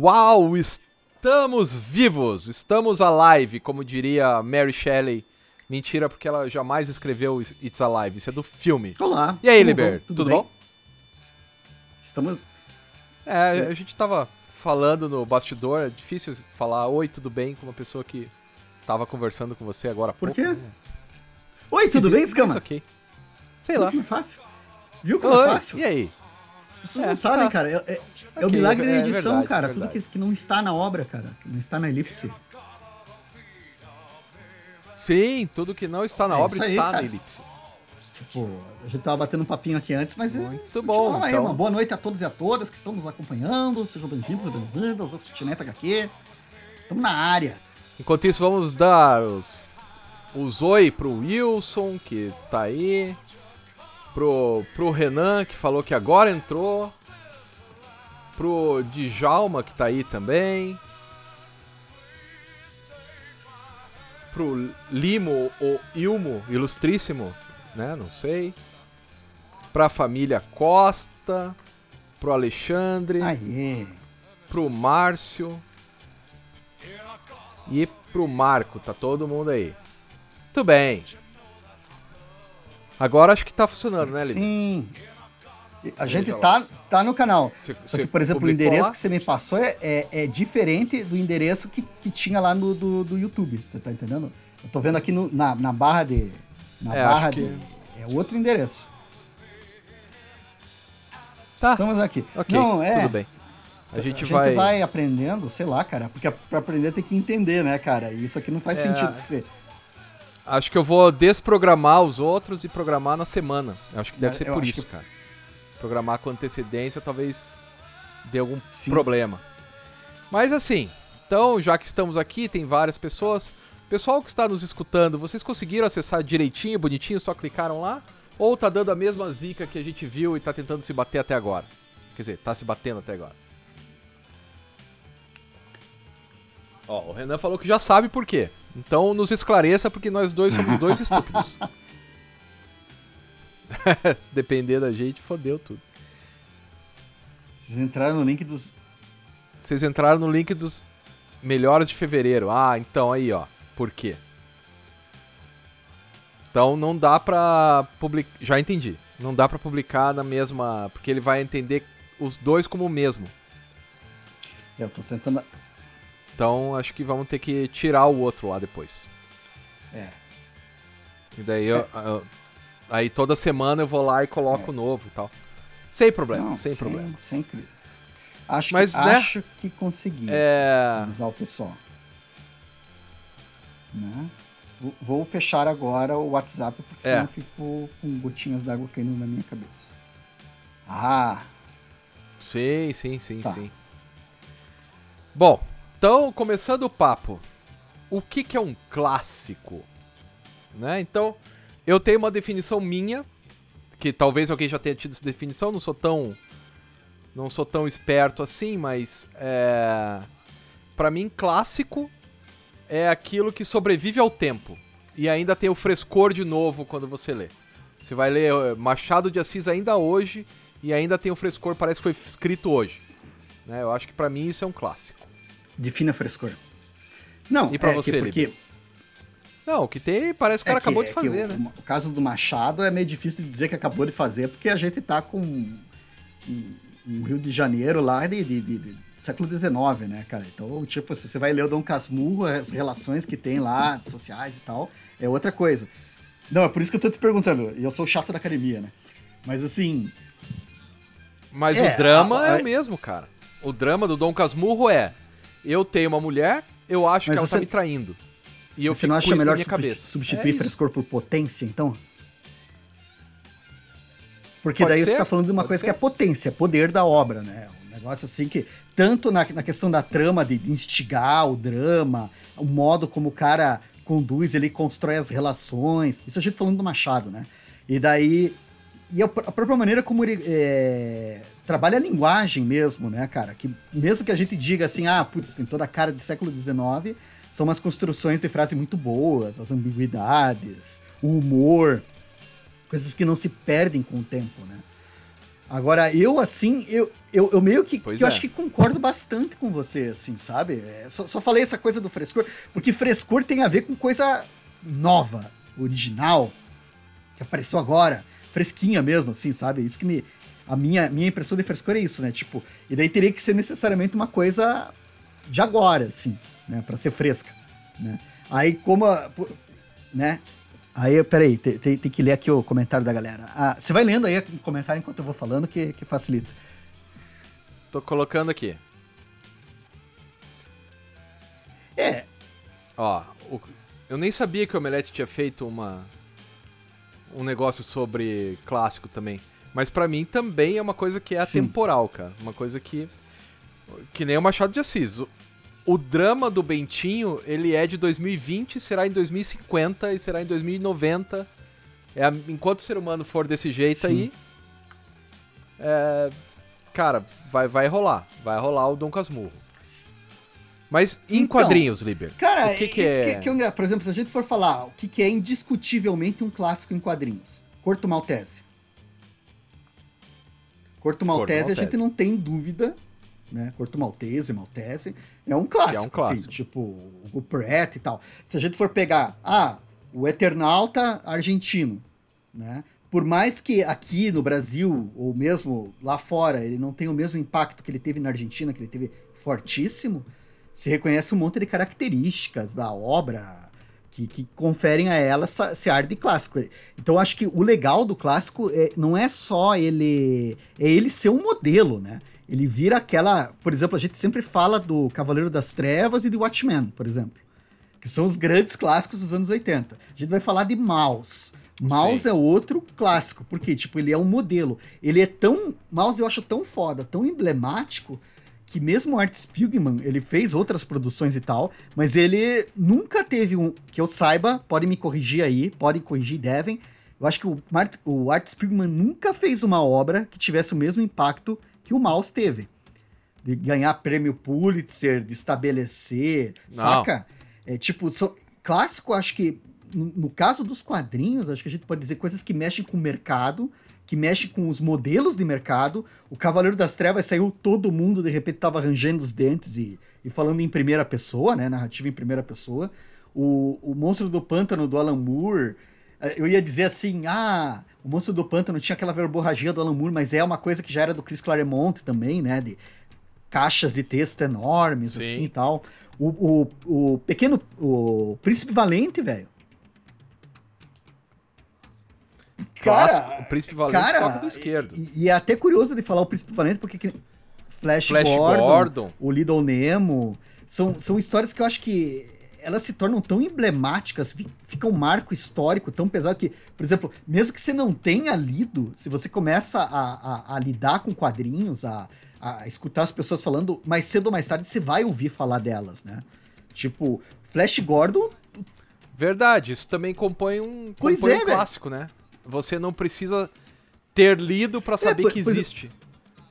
Uau, estamos vivos, estamos alive, como diria Mary Shelley. Mentira, porque ela jamais escreveu It's Alive, isso é do filme. Olá. E aí, Liber, tudo, tudo bom? Estamos. É, a gente tava falando no bastidor, é difícil falar oi, tudo bem com uma pessoa que tava conversando com você agora há Por pouco. quê? Né? Oi, tudo bem, Scama? ok. Sei lá. Como é fácil? Viu como é fácil? E aí? As pessoas é, não sabem, tá. cara. É, é, é o milagre da edição, verdade, cara. Tudo que, que, não está na obra, cara. Que não está na elipse. Sim, tudo que não está na é obra aí, está cara. na elipse. Tipo, a gente tava batendo um papinho aqui antes, mas. Muito bom. Aí, então... uma boa noite a todos e a todas que estão nos acompanhando. Sejam bem-vindos e bem-vindas ao Kitnet HQ. Estamos na área. Enquanto isso, vamos dar os, os oi pro Wilson, que tá aí. Pro, pro Renan, que falou que agora entrou. Pro Djalma, que tá aí também. Pro Limo ou Ilmo, ilustríssimo, né? Não sei. Pra família Costa. Pro Alexandre. Aê. Pro Márcio. E pro Marco, tá todo mundo aí. Muito bem. Agora acho que tá funcionando, né, Lili? Sim. A gente tá, tá no canal. Você- Só que, por exemplo, o endereço lá? que você me passou é, é, é diferente do endereço que, que tinha lá no do, do YouTube. Você tá entendendo? Eu tô vendo aqui no- na, na barra de. Na É, barra acho que- de. É outro endereço. Tá. Estamos aqui. Ok, Não, é. tudo bem. A gente, a gente vai... vai... aprendendo, sei lá, cara, porque pra aprender tem que entender, né, cara? E isso aqui não faz É. sentido. porque Você, Acho que eu vou desprogramar os outros e programar na semana. Eu acho que deve É, ser eu por isso, que- cara. Programar com antecedência talvez dê algum Sim. problema. Mas assim, então, já que estamos aqui, tem várias pessoas. Pessoal que está nos escutando, vocês conseguiram acessar direitinho, bonitinho, só clicaram lá? Ou tá dando a mesma zica que a gente viu e tá tentando se bater até agora? Quer dizer, tá se batendo até agora. Ó, o Renan falou que já sabe por quê. Então nos esclareça, porque nós dois somos dois estúpidos. Se depender da gente, fodeu tudo. vocês entraram no link dos. Vocês entraram no link dos melhores de fevereiro. Ah, então aí, ó. Por quê? Então não dá pra publicar. Já entendi. Não dá pra publicar na mesma. Porque ele vai entender os dois como o mesmo. Eu tô tentando. Então acho que vamos ter que tirar o outro lá depois. É. E daí eu, eu- aí toda semana eu vou lá e coloco o novo e tal. Sem problema, Não, sem, problema. Sem crise. Acho, Mas, que, né, acho que consegui É. avisar o pessoal. Né? Vou- fechar agora o WhatsApp, porque É. senão eu fico com gotinhas d'água caindo na minha cabeça. Ah, Sim, sim, sim, Tá. sim. Bom, então, começando o papo. O que, que é um clássico? Né? Então, eu tenho uma definição minha, que talvez alguém já tenha tido essa definição, não sou tão. Não sou tão esperto assim, mas. É, para mim, clássico é aquilo que sobrevive ao tempo. E ainda tem o frescor de novo quando você lê. Você vai ler eh, Machado de Assis ainda hoje e ainda tem o frescor, parece que foi escrito hoje. Né? Eu acho que pra mim isso é um clássico. Defina frescor. Não, E pra é você, que, porque? Não, o que tem parece que o é cara que- acabou é de que fazer, o, né? O caso do Machado é meio difícil de dizer que acabou de fazer, porque a gente tá com um, um Rio de Janeiro lá de, de- de- de século XIX, né, cara? Então, tipo, se você vai ler o Dom Casmurro, as relações que tem lá, sociais e tal, é outra coisa. Não, é por isso que eu tô te perguntando, e eu sou chato da academia, né? Mas assim, Mas É, o drama a- a- é o mesmo, cara. O drama do Dom Casmurro é: eu tenho uma mulher, eu acho Mas que ela você- tá me traindo. E eu você fico não acha melhor minha substi- cabeça. substituir É frescor por potência, então? Porque Pode daí ser, você tá falando de uma pode coisa ser. que é potência, poder da obra, né? Um negócio assim que, tanto na, na questão da trama, de, de instigar o drama, o modo como o cara conduz, ele constrói as relações. Isso a gente falando do Machado, né? E daí. E a, a própria maneira como ele é, trabalha a linguagem mesmo, né, cara? Que mesmo que a gente diga assim, ah, putz, tem toda a cara do século XIX, são umas construções de frase muito boas, as ambiguidades, o humor, coisas que não se perdem com o tempo, né? Agora, eu, assim, eu, eu, eu meio que, que eu é. acho que concordo bastante com você, assim, sabe? É, só, só falei essa coisa do frescor, porque frescor tem a ver com coisa nova, original, que apareceu agora, fresquinha mesmo, assim, sabe? Isso que me. A minha, minha impressão de frescor é isso, né? Tipo, e daí teria que ser necessariamente uma coisa de agora, assim, né? Pra ser fresca, né? Aí, como. a- né? Aí, peraí, tem, tem, tem que ler aqui o comentário da galera. Ah, você vai lendo aí o comentário enquanto eu vou falando, que, que facilita. Tô colocando aqui. É, Ó, o- eu nem sabia que o Omelete tinha feito uma um negócio sobre clássico também. Mas pra mim também é uma coisa que é Sim. atemporal, cara. Uma coisa que que nem o Machado de Assis. O, o drama do Bentinho, ele é de 2020, será em 2050 e será em 2090. É, enquanto o ser humano for desse jeito Sim. aí, é, cara, vai, vai rolar. Vai rolar o Dom Casmurro. Mas em Então, quadrinhos, Liber. Cara, o que, que é? que, que Por exemplo, se a gente for falar o que, que é indiscutivelmente um clássico em quadrinhos. Corto Maltese. Corto Maltese, a Maltese. gente não tem dúvida, né? Corto Maltese, Maltese, é um clássico. É um clássico. assim, tipo, o Pratt e tal. Se a gente for pegar, ah, o Eternauta argentino, né? Por mais que aqui no Brasil, ou mesmo lá fora, ele não tenha o mesmo impacto que ele teve na Argentina, que ele teve fortíssimo, se reconhece um monte de características da obra que, que conferem a ela esse ar de clássico. Então acho que o legal do clássico é, não é só ele. É ele ser um modelo, né? Ele vira aquela. Por exemplo, a gente sempre fala do Cavaleiro das Trevas e de Watchmen, por exemplo. Que são os grandes clássicos dos anos 80. A gente vai falar de Maus. Maus é outro clássico, porque, tipo, ele é um modelo. Ele é tão. Maus eu acho tão foda, tão emblemático, que mesmo o Art Spiegelman, ele fez outras produções e tal, mas ele nunca teve um. Que eu saiba, pode me corrigir aí, pode corrigir, devem. Eu acho que o, Mart, o Art Spiegelman nunca fez uma obra que tivesse o mesmo impacto que o Maus teve. De ganhar prêmio Pulitzer, de estabelecer, Não. saca? É tipo, são- clássico, acho que no, no caso dos quadrinhos, acho que a gente pode dizer coisas que mexem com o mercado, que mexem com os modelos de mercado. O Cavaleiro das Trevas saiu, todo mundo de repente tava arranjando os dentes e, e falando em primeira pessoa, né? Narrativa em primeira pessoa. O, o Monstro do Pântano do Alan Moore. eh, Eu ia dizer assim, ah, o Monstro do Pântano tinha aquela verborragia do Alan Moore, mas é uma coisa que já era do Chris Claremont também, né? De caixas de texto enormes, Sim. assim e tal. O, o, o pequeno. O Príncipe Valente, velho. Clássico, o Príncipe Valente cara, toca do esquerdo. E, e é até curioso de falar o Príncipe Valente, porque que- Flash, Flash Gordon, Gordon. o Little Nemo, são, são histórias que eu acho que elas se tornam tão emblemáticas, fi- fica um marco histórico tão pesado que, por exemplo, mesmo que você não tenha lido, se você começa a, a- a lidar com quadrinhos, a, a escutar as pessoas falando, mais cedo ou mais tarde você vai ouvir falar delas, né? Tipo, Flash Gordon Verdade, isso também compõe um, Pois compõe é, um clássico, né? Você não precisa ter lido pra saber po- que é. existe.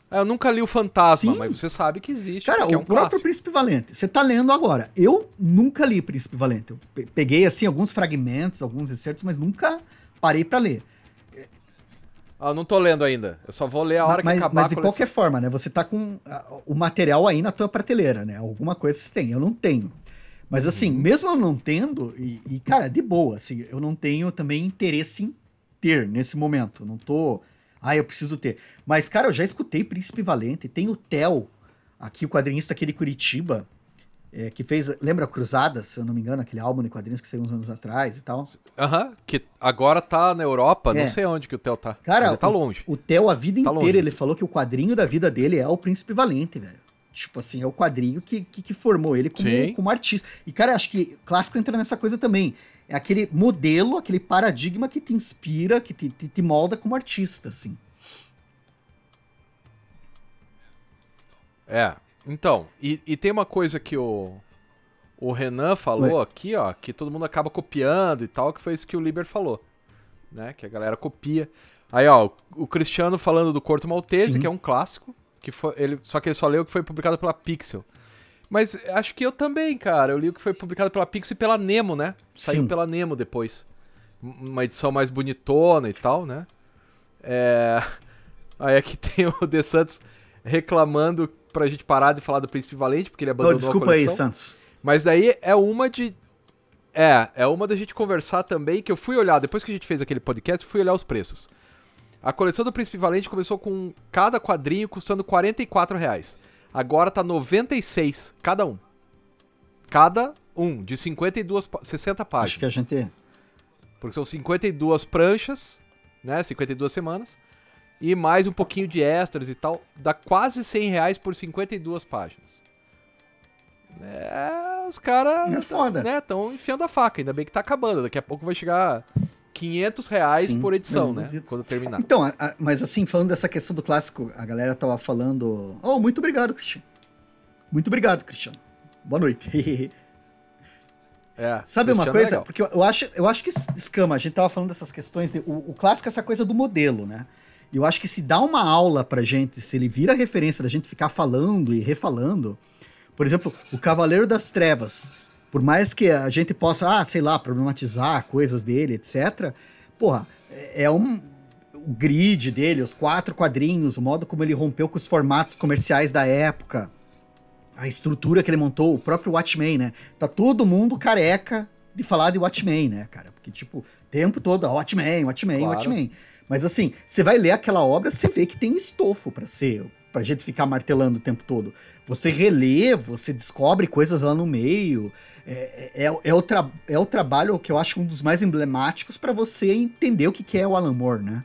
Ah, Eu nunca li o Fantasma, Sim. mas você sabe que existe, Cara, porque o é um próprio clássico. Príncipe Valente. Você tá lendo agora. Eu nunca li Príncipe Valente. Eu pe- peguei, assim, alguns fragmentos, alguns excertos, mas nunca parei pra ler. Ah, eu não tô lendo ainda. Eu só vou ler a hora mas, que acabar mas de qualquer forma, né? Você tá com ah, o material aí na tua prateleira, né? Alguma coisa você tem. Eu não tenho. Mas assim, Uhum. mesmo eu não tendo, e, e, cara, de boa, assim, eu não tenho também interesse em ter nesse momento. Não tô. Ah, eu preciso ter. Mas, cara, eu já escutei Príncipe Valente. Tem o Theo, aqui, o quadrinista aqui de Curitiba, é, que fez. Lembra Cruzadas, se eu não me engano, aquele álbum de quadrinhos que saiu uns anos atrás e tal. Aham, que agora tá na Europa, É. não sei onde que o Theo tá. Cara, Ele tá o- longe. O Theo, a vida Tá inteira, longe. ele falou que o quadrinho da vida dele é o Príncipe Valente, velho. Tipo assim, é o quadrinho que, que, que formou ele como, Sim. como artista. E, cara, acho que clássico entra nessa coisa também. É aquele modelo, aquele paradigma que te inspira, que te, te, te molda como artista, assim. É. Então, e, e tem uma coisa que o, o Renan falou aqui, ó, que todo mundo acaba copiando e tal, que foi isso que o Liber falou. Né? Que a galera copia. Aí, ó, o, o Cristiano falando do Corto Maltese, Sim. que é um clássico, que foi, ele, só que ele só leu que foi publicado pela Pixel. Mas acho que eu também, cara. Eu li o que foi publicado pela Pixel e pela Nemo, né? Saiu Sim. pela Nemo depois. Um- Uma edição mais bonitona e tal, né? É... Aí aqui tem o De Santos reclamando pra gente parar de falar do Príncipe Valente, porque ele abandonou oh, desculpa a aí, coleção. Santos. Mas daí é uma de. É, é uma da gente conversar também, que eu fui olhar, depois que a gente fez aquele podcast, fui olhar os preços. A coleção do Príncipe Valente começou com cada quadrinho custando 44 reais. Agora tá 96 cada um. Cada um, de 52, pá- 60 páginas. Acho que a gente. Porque são 52 pranchas, né? 52 semanas. E mais um pouquinho de extras e tal. Dá quase 100 reais por 52 páginas. É, os caras É foda. né, estão enfiando a faca. Ainda bem que tá acabando. Daqui a pouco vai chegar 500 reais Sim, por edição, né? duvido. Quando terminar. Então, a- a- mas assim, falando dessa questão do clássico, a galera tava falando. Oh, muito obrigado, Cristiano. Muito obrigado, Cristiano. Boa noite. É, Sabe uma é coisa? legal. Porque eu, acho, eu acho que es- escama, a gente tava falando dessas questões. De, o, o clássico é essa coisa do modelo, né? E eu acho que se dá uma aula pra gente, se ele vira referência da gente ficar falando e refalando. Por exemplo, o Cavaleiro das Trevas. Por mais que a gente possa, ah, sei lá, problematizar coisas dele, etc. Porra, é é um. O grid dele, os quatro quadrinhos, o modo como ele rompeu com os formatos comerciais da época a estrutura que ele montou, o próprio Watchmen, né? Tá todo mundo careca de falar de Watchmen, né, cara? Porque, tipo, o tempo todo, Watchmen, Watchmen, Claro. Watchmen. Mas, assim, você vai ler aquela obra, você vê que tem estofo pra ser, pra gente ficar martelando o tempo todo. Você relê, você descobre coisas lá no meio. É, é, é o, tra é o trabalho que eu acho um dos mais emblemáticos pra você entender o que, que é o Alan Moore, né?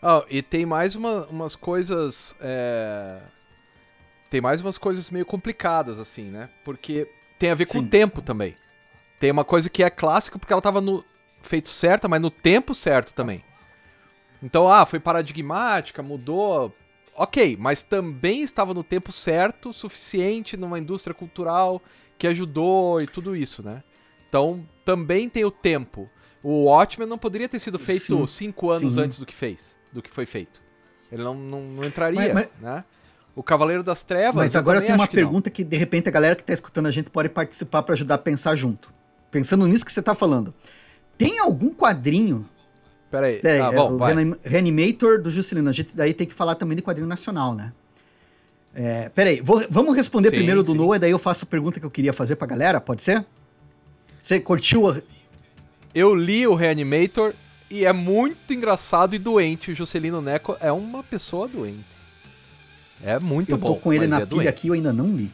Ah, e tem mais uma- umas coisas. é, Tem mais umas coisas meio complicadas, assim, né? Porque tem a ver com Sim. o tempo também. Tem uma coisa que é clássica porque ela tava no feito certa, mas no tempo certo também. Então, ah, foi paradigmática, mudou. Ok, mas também estava no tempo certo, suficiente numa indústria cultural que ajudou e tudo isso, né? Então, também tem o tempo. O Watchmen não poderia ter sido feito Sim, cinco anos sim. antes do que fez, do que foi feito. Ele não, não, não entraria, Mas- né? O Cavaleiro das Trevas. Mas agora tem uma que não. pergunta que, de repente, a galera que tá escutando a gente pode participar pra ajudar a pensar junto. Pensando nisso que você tá falando. Tem algum quadrinho. Pera aí. Peraí, ah, é bom, o. Reanim- Reanimator do Juscelino. A gente daí tem que falar também de quadrinho nacional, né? É, peraí, vou- vamos responder Sim, primeiro do sim. Noah e daí eu faço a pergunta que eu queria fazer pra galera, pode ser? Você curtiu a... Eu li o Reanimator e é muito engraçado e doente. O Juscelino Neco é uma pessoa doente. É muito Eu bom. tô com ele na é pilha doente. aqui, eu ainda não li.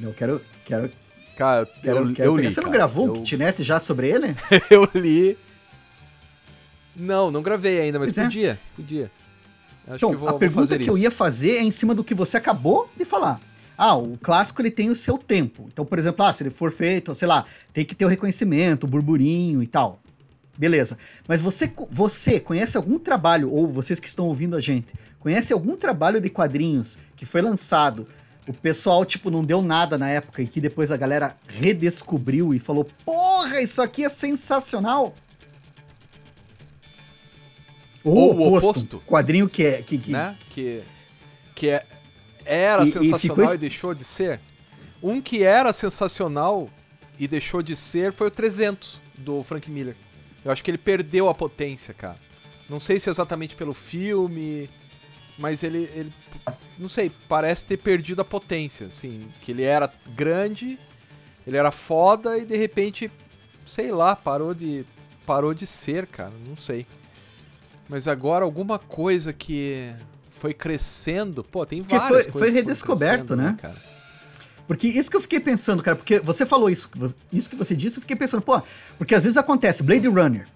Eu quero... quero, Cara, quero, eu, quero eu li. Você não cara. gravou eu, um kitnet já sobre ele? eu li. Não, não gravei ainda, mas Pois é. podia. Podia. Acho Então, vou, a pergunta que isso. eu ia fazer é em cima do que você acabou de falar. Ah, o clássico ele tem o seu tempo. Então, por exemplo, ah, se ele for feito, sei lá, tem que ter o reconhecimento, o burburinho e tal. Beleza. Mas você, você conhece algum trabalho, ou vocês que estão ouvindo a gente, conhece algum trabalho de quadrinhos que foi lançado, o pessoal, tipo, não deu nada na época e que depois a galera redescobriu e falou: Porra, isso aqui é sensacional? Ou o oposto. Quadrinho que é. Que, que, né? Que, que é, era E- e sensacional e, es- deixou de ser. Um que era sensacional e deixou de ser foi o 300 do Frank Miller. Eu acho que ele perdeu a potência, cara. Não sei se é exatamente pelo filme, mas ele, ele não sei, parece ter perdido a potência, assim, que ele era grande, ele era foda e de repente, sei lá, parou de parou de ser, cara, não sei. Mas agora alguma coisa que foi crescendo, pô, tem Que várias foi- coisas foi redescoberto, crescendo, né? cara? Porque isso que eu fiquei pensando, cara, porque você falou isso, isso que você disse, eu fiquei pensando, pô, porque às vezes acontece, Blade Runner.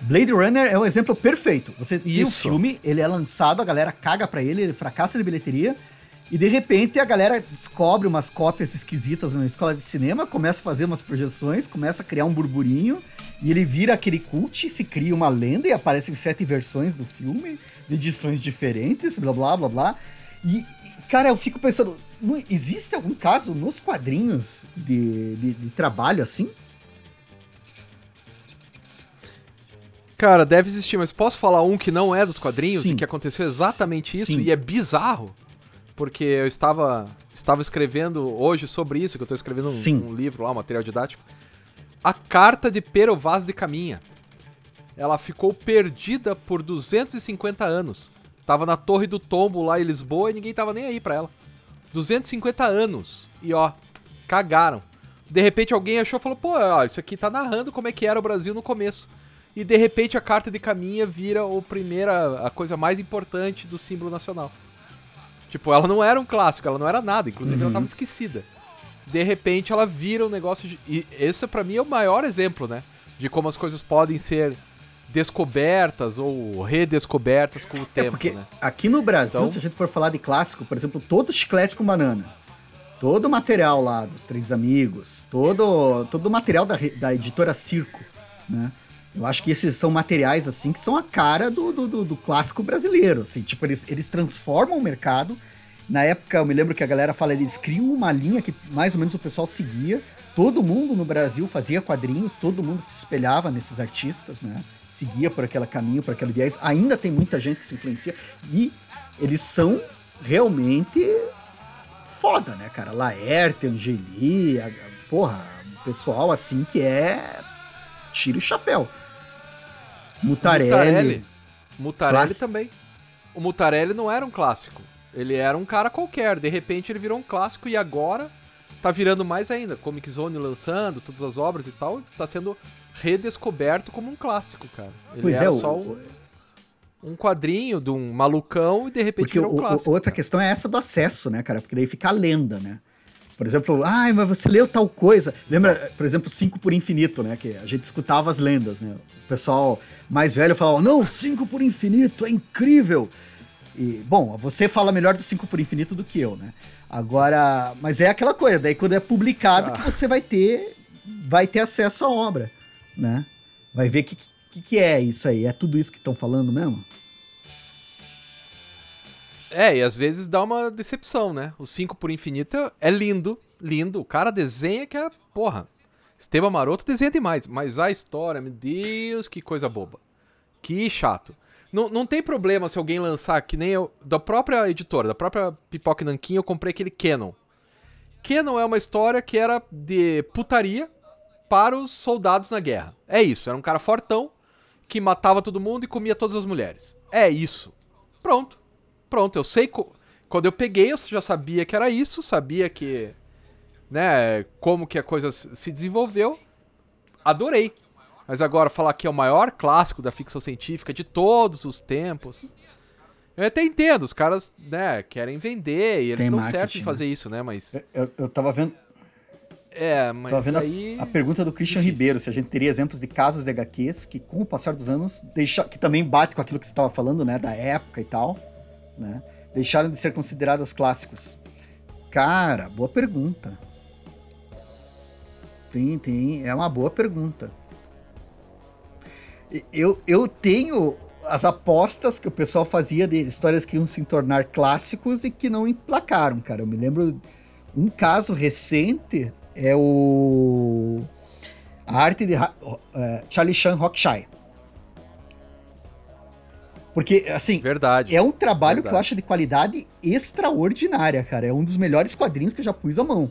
Blade Runner é o exemplo perfeito. Você tem o filme, ele é lançado, a galera caga pra ele, ele fracassa de bilheteria, e de repente a galera descobre umas cópias esquisitas na escola de cinema, começa a fazer umas projeções, começa a criar um burburinho, e ele vira aquele cult, se cria uma lenda e aparecem sete versões do filme, de edições diferentes, blá blá blá blá. E, cara, eu fico pensando, existe algum caso nos quadrinhos de, de, de trabalho assim? Cara, deve existir, mas posso falar um que não é dos quadrinhos Sim. e que aconteceu exatamente isso Sim. e é bizarro? Porque eu estava estava escrevendo hoje sobre isso, que eu estou escrevendo um, um livro lá, um material didático. A carta de Pero Vaz de Caminha. ela ficou perdida por 250 anos. Tava na Torre do Tombo lá em Lisboa e ninguém tava nem aí pra ela. 250 anos. E ó, cagaram. De repente alguém achou e falou: pô, ó, isso aqui tá narrando como é que era o Brasil no começo. E de repente a carta de caminha vira o primeira, a coisa mais importante do símbolo nacional. Tipo, ela não era um clássico, ela não era nada, inclusive uhum. ela tava esquecida. De repente ela vira um negócio. De, e esse para mim é o maior exemplo, né? De como as coisas podem ser descobertas ou redescobertas com o é tempo. Porque né? aqui no Brasil, então... se a gente for falar de clássico, por exemplo, todo chiclete com banana, todo o material lá dos Três Amigos, todo, todo o material da, da editora Circo, né? Eu acho que esses são materiais, assim, que são a cara do, do, do, clássico brasileiro, assim. Tipo, eles, eles transformam o mercado. Na época, eu me lembro que a galera fala, eles criam uma linha que mais ou menos o pessoal seguia. Todo mundo no Brasil fazia quadrinhos, todo mundo se espelhava nesses artistas, né? Seguia por aquele caminho, por aquele viés. Ainda tem muita gente que se influencia. E eles são realmente foda, né, cara? Laerte, Angeli, a, porra, pessoal assim que é tira o chapéu. Mutarelli. Mutarelli, Mutarelli também. O Mutarelli não era um clássico. Ele era um cara qualquer. De repente ele virou um clássico e agora tá virando mais ainda. Comic Zone lançando todas as obras e tal, tá sendo redescoberto como um clássico, cara. Ele pois era é, só um, um quadrinho de um malucão e de repente Porque virou um clássico. outra cara. questão é essa do acesso, né, cara? Porque daí fica a lenda, né? Por exemplo, ai, mas você leu tal coisa. Lembra, por exemplo, Cinco por Infinito, né? Que a gente escutava as lendas, né? O pessoal mais velho falava, não, Cinco por Infinito é incrível. E, bom, você fala melhor do Cinco por Infinito do que eu, né? Agora, mas é aquela coisa, daí quando é publicado ah. que você vai ter vai ter acesso à obra, né? Vai ver o que, que, que é isso aí. É tudo isso que estão falando mesmo? É, e às vezes dá uma decepção, né? O 5 por infinito é lindo, lindo. O cara desenha que é, porra. Esteban Maroto desenha demais, mas a história, meu Deus, que coisa boba. Que chato. Não, não tem problema se alguém lançar, que nem eu, da própria editora, da própria Pipoca Nankin, eu comprei aquele Canon. Canon é uma história que era de putaria para os soldados na guerra. É isso, era um cara fortão que matava todo mundo e comia todas as mulheres. É isso. Pronto pronto, eu sei. Co quando eu peguei, eu já sabia que era isso, sabia que. né, como que a coisa se desenvolveu. Adorei. Mas agora, falar que é o maior clássico da ficção científica de todos os tempos. Eu até entendo, os caras, né, querem vender e eles estão certos em fazer né? isso, né? Mas. Eu, eu tava vendo. É, mas. Tava vendo aí... a, a, pergunta do Christian Difícil. Ribeiro, se a gente teria exemplos de casos de HQs que, com o passar dos anos, deixa, que também bate com aquilo que você estava falando, né? Da época e tal né? Deixaram de ser consideradas clássicos? Cara, boa pergunta. Tem, tem, é uma boa pergunta. Eu, eu tenho as apostas que o pessoal fazia de histórias que iam se tornar clássicos e que não emplacaram, cara. Eu me lembro um caso recente é o a arte de uh, Charlie Chan Rockshire. Porque, assim, Verdade. é um trabalho Verdade. que eu acho de qualidade extraordinária, cara. É um dos melhores quadrinhos que eu já pus a mão.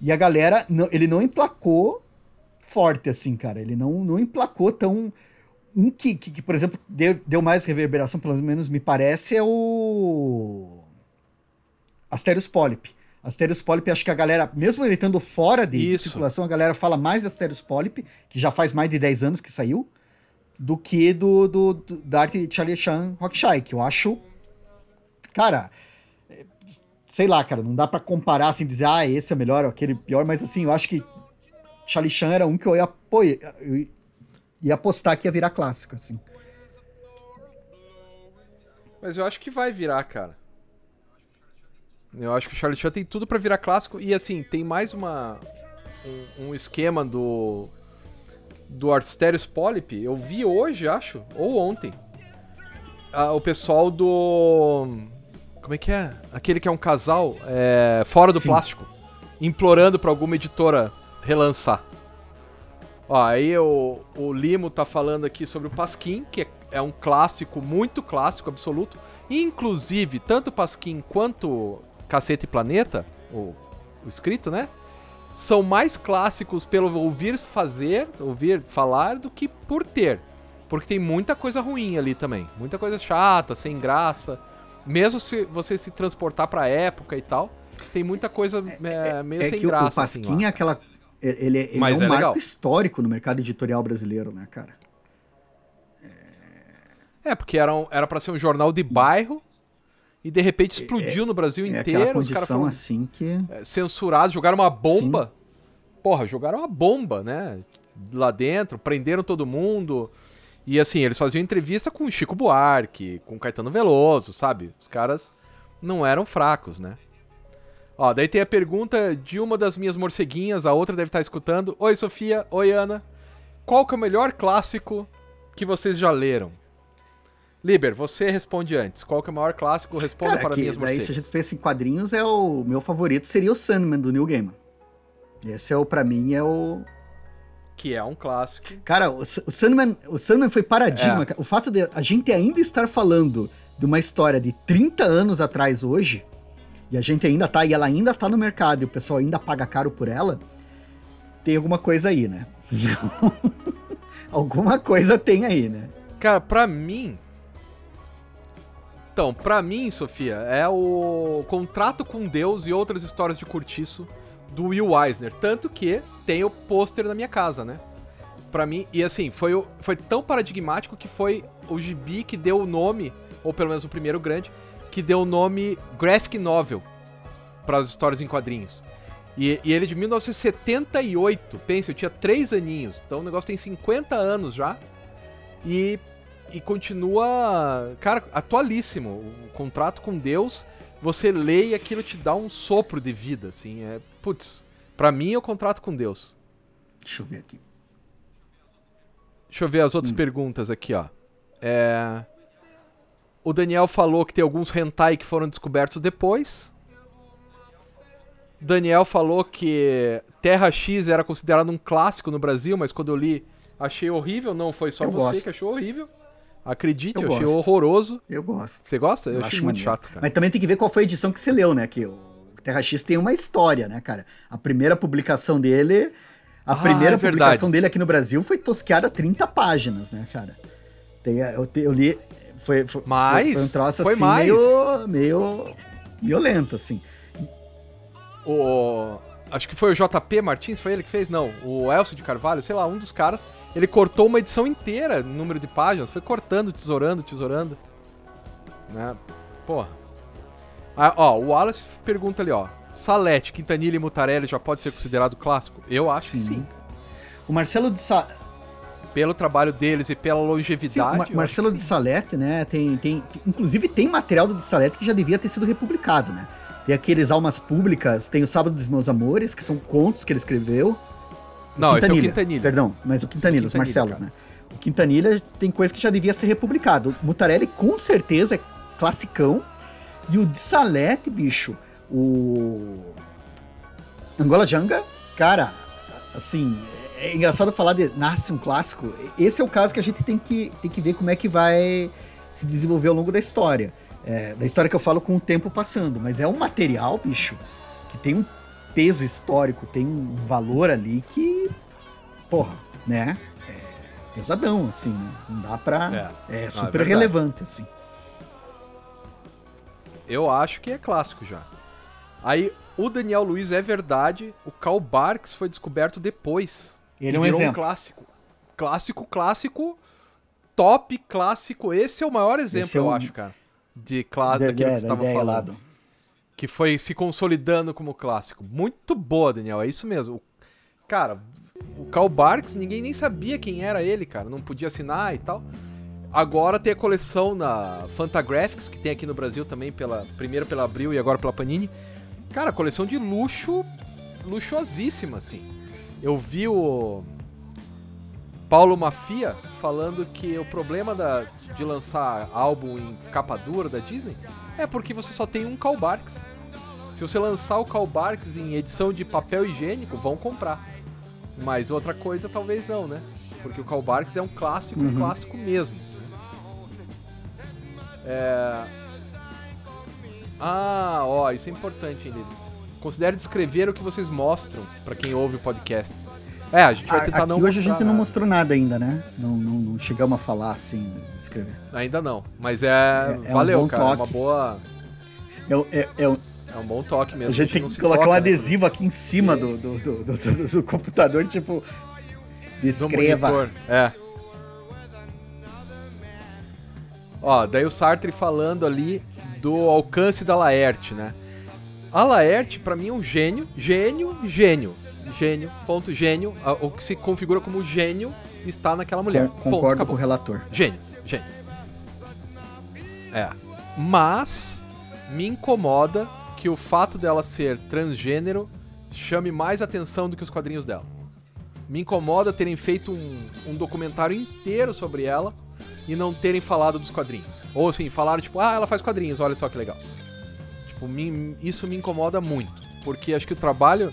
E a galera, ele não emplacou forte, assim, cara. Ele não, não emplacou tão. Um que, que, que por exemplo, deu, deu mais reverberação, pelo menos me parece, é o. Asterios Polyp. Asterios Polyp, acho que a galera, mesmo ele estando fora de Isso. circulação, a galera fala mais de Asterios Polyp, que já faz mais de 10 anos que saiu do que do, do, do da arte de Charlie Chan Rockshai, que eu acho. Cara, sei lá, cara, não dá para comparar assim, dizer, ah, esse é melhor, aquele pior, mas assim, eu acho que Charlie Chan era um que eu ia apoiar, eu ia apostar que ia virar clássico, assim. Mas eu acho que vai virar, cara. Eu acho que o Charlie Chan tem tudo para virar clássico e assim, tem mais uma um, um esquema do do Arterios Polyp, eu vi hoje, acho, ou ontem. Ah, o pessoal do. Como é que é? Aquele que é um casal é, fora do Sim. plástico, implorando para alguma editora relançar. Ó, aí o, o Limo tá falando aqui sobre o Pasquim, que é, é um clássico, muito clássico, absoluto. Inclusive, tanto Pasquim quanto Cacete e Planeta, o, o escrito, né? São mais clássicos pelo ouvir fazer, ouvir falar, do que por ter. Porque tem muita coisa ruim ali também. Muita coisa chata, sem graça. Mesmo se você se transportar pra época e tal, tem muita coisa é, meio é sem que graça. O Pasquim assim, é aquela. Ele, ele Mas é um é marco legal. histórico no mercado editorial brasileiro, né, cara? É, porque era, um, era pra ser um jornal de bairro e de repente explodiu no Brasil É inteiro. aquela os caras condição foram assim que. é, censurados, jogaram uma bomba. Porra, jogaram uma bomba, né? Lá dentro, prenderam todo mundo. E assim, eles faziam entrevista com Chico Buarque, com Caetano Veloso, sabe? Os caras não eram fracos, né? Ó, daí tem a pergunta de uma das minhas morceguinhas, a outra deve estar escutando. Oi, Sofia. Oi, Ana. Qual que é o melhor clássico que vocês já leram? Liber, você responde antes. Qual que é o maior clássico? Responda Cara, para que, minhas daí se a gente pensa em quadrinhos, é o meu favorito seria o Sandman do Neil Gaiman. Esse é o, pra mim, é o. Que é um clássico. Cara, o, o Sandman, o Sandman foi paradigma. É. O fato de a gente ainda estar falando de uma história de 30 anos atrás hoje, e a gente ainda tá, e ela ainda tá no mercado, e o pessoal ainda paga caro por ela, tem alguma coisa aí, né? alguma coisa tem aí, né? Cara, pra mim. Então, pra mim, Sofia, é o Contrato com Deus e outras histórias de curtiço do Will Eisner. Tanto que tem o pôster na minha casa, né? Pra mim, e assim, foi, foi tão paradigmático que foi o gibi que deu o nome, ou pelo menos o primeiro grande, que deu o nome Graphic Novel para as histórias em quadrinhos. E, e ele é de 1978, pensa, eu tinha 3 aninhos, então o negócio tem 50 anos já. E, e continua, cara, atualíssimo. O contrato com Deus, você lê e aquilo te dá um sopro de vida, assim. É, putz, pra mim é o contrato com Deus. Deixa eu ver aqui. Deixa eu ver as outras perguntas aqui, ó. É... O Daniel falou que tem alguns hentai que foram descobertos depois. Daniel falou que Terra X era considerado um clássico no Brasil, mas quando eu li achei horrível. Não foi só Eu você gosto. que achou horrível. Acredite, eu, Eu achei horroroso. Eu gosto. Você gosta? Eu, Eu acho muito chato, cara. Mas também tem que ver qual foi a edição que você leu, né? Que o Terra X tem uma história, né, cara? A primeira publicação dele. A Ah, primeira é publicação dele aqui no Brasil foi tosqueada 30 páginas, né, cara? Tem, eu, eu li. Foi, foi, Mais? foi, foi um troço Foi assim mais? meio. meio. violento, assim. O. Acho que foi o JP Martins, foi ele que fez? Não, o Elcio de Carvalho, sei lá, um dos caras. Ele cortou uma edição inteira, número de páginas, foi cortando, tesourando, tesourando. Né? Porra. Ah, ó, o Wallace pergunta ali, ó. Salete, Quintanilha e Mutarelli já pode ser considerado clássico? Eu acho que sim. O Marcelo de Sa... Pelo trabalho deles e pela Sim, longevidade. o Mar- Marcelo de sim. Salete, né? Tem, tem, inclusive tem material do de Salete que já devia ter sido republicado, né? Tem aqueles Almas Públicas, tem o Sábado dos Meus Amores, que são contos que ele escreveu. Não, esse é o Quintanilha. Perdão, mas o Quintanilha, os Quintanilha, Marcelos, cara. né? O Quintanilha tem coisa que já devia ser republicado. O Mutarelli com certeza é classicão. E o de Salete, bicho, o Angola Janga, cara, assim, é engraçado falar de nasce um clássico. Esse é o caso que a gente tem que, tem que ver como é que vai se desenvolver ao longo da história. É, da história que eu falo com o tempo passando. Mas é um material, bicho, que tem um peso histórico, tem um valor ali que, porra, né? É pesadão, assim, né? Não dá pra. É, é super verdade. relevante, assim. Eu acho que é clássico já. Aí, o Daniel Luiz é verdade, o Karl Barks foi descoberto depois. Ele é um exemplo. clássico. Clássico, clássico, top clássico. Esse é o maior exemplo, é eu um- acho, cara. De clássico, é, que você estava falando. do- Que foi se consolidando como clássico. Muito boa, Daniel, é isso mesmo. Cara, o Karl Barks, ninguém nem sabia quem era ele, cara. Não podia assinar e tal. Agora tem a coleção na Fantagraphics, que tem aqui no Brasil também, pela primeiro pela Abril e agora pela Panini. Cara, coleção de luxo, luxuosíssima, assim. Eu vi o Paulo Mafia falando que o problema da, de lançar álbum em capa dura da Disney é porque você só tem um Karl Barks. Se você lançar o Karl Barks em edição de papel higiênico, vão comprar. Mas outra coisa talvez não, né? Porque o Karl Barks é um clássico, um Uhum. clássico mesmo. É... Ah, ó, isso é importante, hein, Lili? Considere descrever o que vocês mostram pra quem ouve o podcast. É, a gente vai tentar Aqui não hoje a gente não nada. mostrou nada ainda, né? Não, não, não chegamos a falar assim, escrever. Ainda não, mas é, É- é um valeu, bom cara, é uma toque. boa, É, o- é, é, um bom toque mesmo. a gente tem não que se colocar um toca, né, adesivo aqui em cima do, do, do, do- do- do computador, tipo. Descreva. É. Ó, daí o Sartre falando ali do alcance da Laerte, né? A Laerte, pra mim, é um gênio, gênio, gênio, gênio, ponto, gênio. a- O que se configura como gênio está naquela mulher. Ponto, concordo com o relator. Gênio, gênio. É. Mas me incomoda que o fato dela ser transgênero chame mais atenção do que os quadrinhos dela. Me incomoda terem feito um, um documentário inteiro sobre ela e não terem falado dos quadrinhos. Ou assim, falaram tipo, ah, ela faz quadrinhos, olha só que legal. Tipo, me- isso me incomoda muito. Porque acho que o trabalho